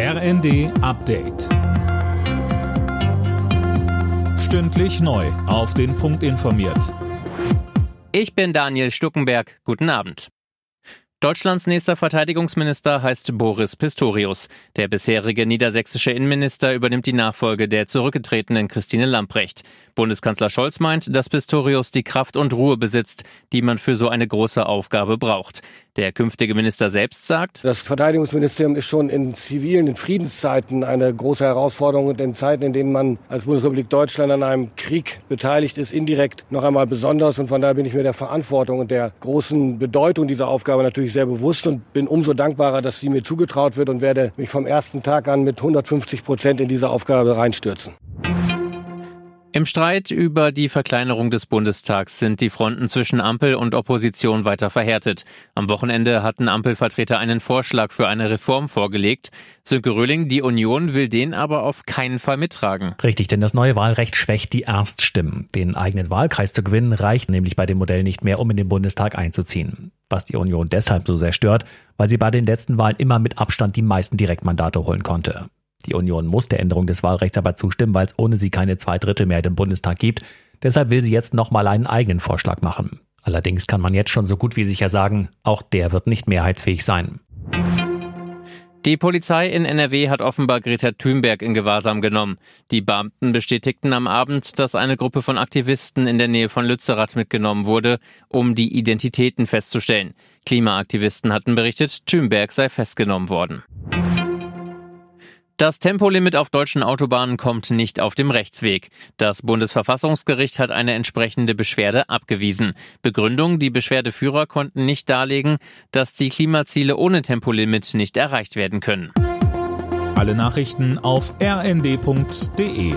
RND Update. Stündlich neu. Auf den Punkt informiert. Ich bin Daniel Stuckenberg. Guten Abend. Deutschlands nächster Verteidigungsminister heißt Boris Pistorius. Der bisherige niedersächsische Innenminister übernimmt die Nachfolge der zurückgetretenen Christine Lamprecht. Bundeskanzler Scholz meint, dass Pistorius die Kraft und Ruhe besitzt, die man für so eine große Aufgabe braucht. Der künftige Minister selbst sagt, Das Verteidigungsministerium ist schon in zivilen, in Friedenszeiten eine große Herausforderung und in Zeiten, in denen man als Bundesrepublik Deutschland an einem Krieg beteiligt ist, indirekt noch einmal besonders. Und von daher bin ich mir der Verantwortung und der großen Bedeutung dieser Aufgabe natürlich sehr bewusst und bin umso dankbarer, dass sie mir zugetraut wird und werde mich vom ersten Tag an mit 150 Prozent in diese Aufgabe reinstürzen. Im Streit über die Verkleinerung des Bundestags sind die Fronten zwischen Ampel und Opposition weiter verhärtet. Am Wochenende hatten Ampelvertreter einen Vorschlag für eine Reform vorgelegt. Sönke Röhling, die Union will den aber auf keinen Fall mittragen. Richtig, denn das neue Wahlrecht schwächt die Erststimmen. Den eigenen Wahlkreis zu gewinnen reicht nämlich bei dem Modell nicht mehr, um in den Bundestag einzuziehen. Was die Union deshalb so sehr stört, weil sie bei den letzten Wahlen immer mit Abstand die meisten Direktmandate holen konnte. Die Union muss der Änderung des Wahlrechts aber zustimmen, weil es ohne sie keine Zweidrittelmehrheit im Bundestag gibt. Deshalb will sie jetzt nochmal einen eigenen Vorschlag machen. Allerdings kann man jetzt schon so gut wie sicher sagen, auch der wird nicht mehrheitsfähig sein. Die Polizei in NRW hat offenbar Greta Thunberg in Gewahrsam genommen. Die Beamten bestätigten am Abend, dass eine Gruppe von Aktivisten in der Nähe von Lützerath mitgenommen wurde, um die Identitäten festzustellen. Klimaaktivisten hatten berichtet, Thunberg sei festgenommen worden. Das Tempolimit auf deutschen Autobahnen kommt nicht auf dem Rechtsweg. Das Bundesverfassungsgericht hat eine entsprechende Beschwerde abgewiesen. Begründung, die Beschwerdeführer konnten nicht darlegen, dass die Klimaziele ohne Tempolimit nicht erreicht werden können. Alle Nachrichten auf rnd.de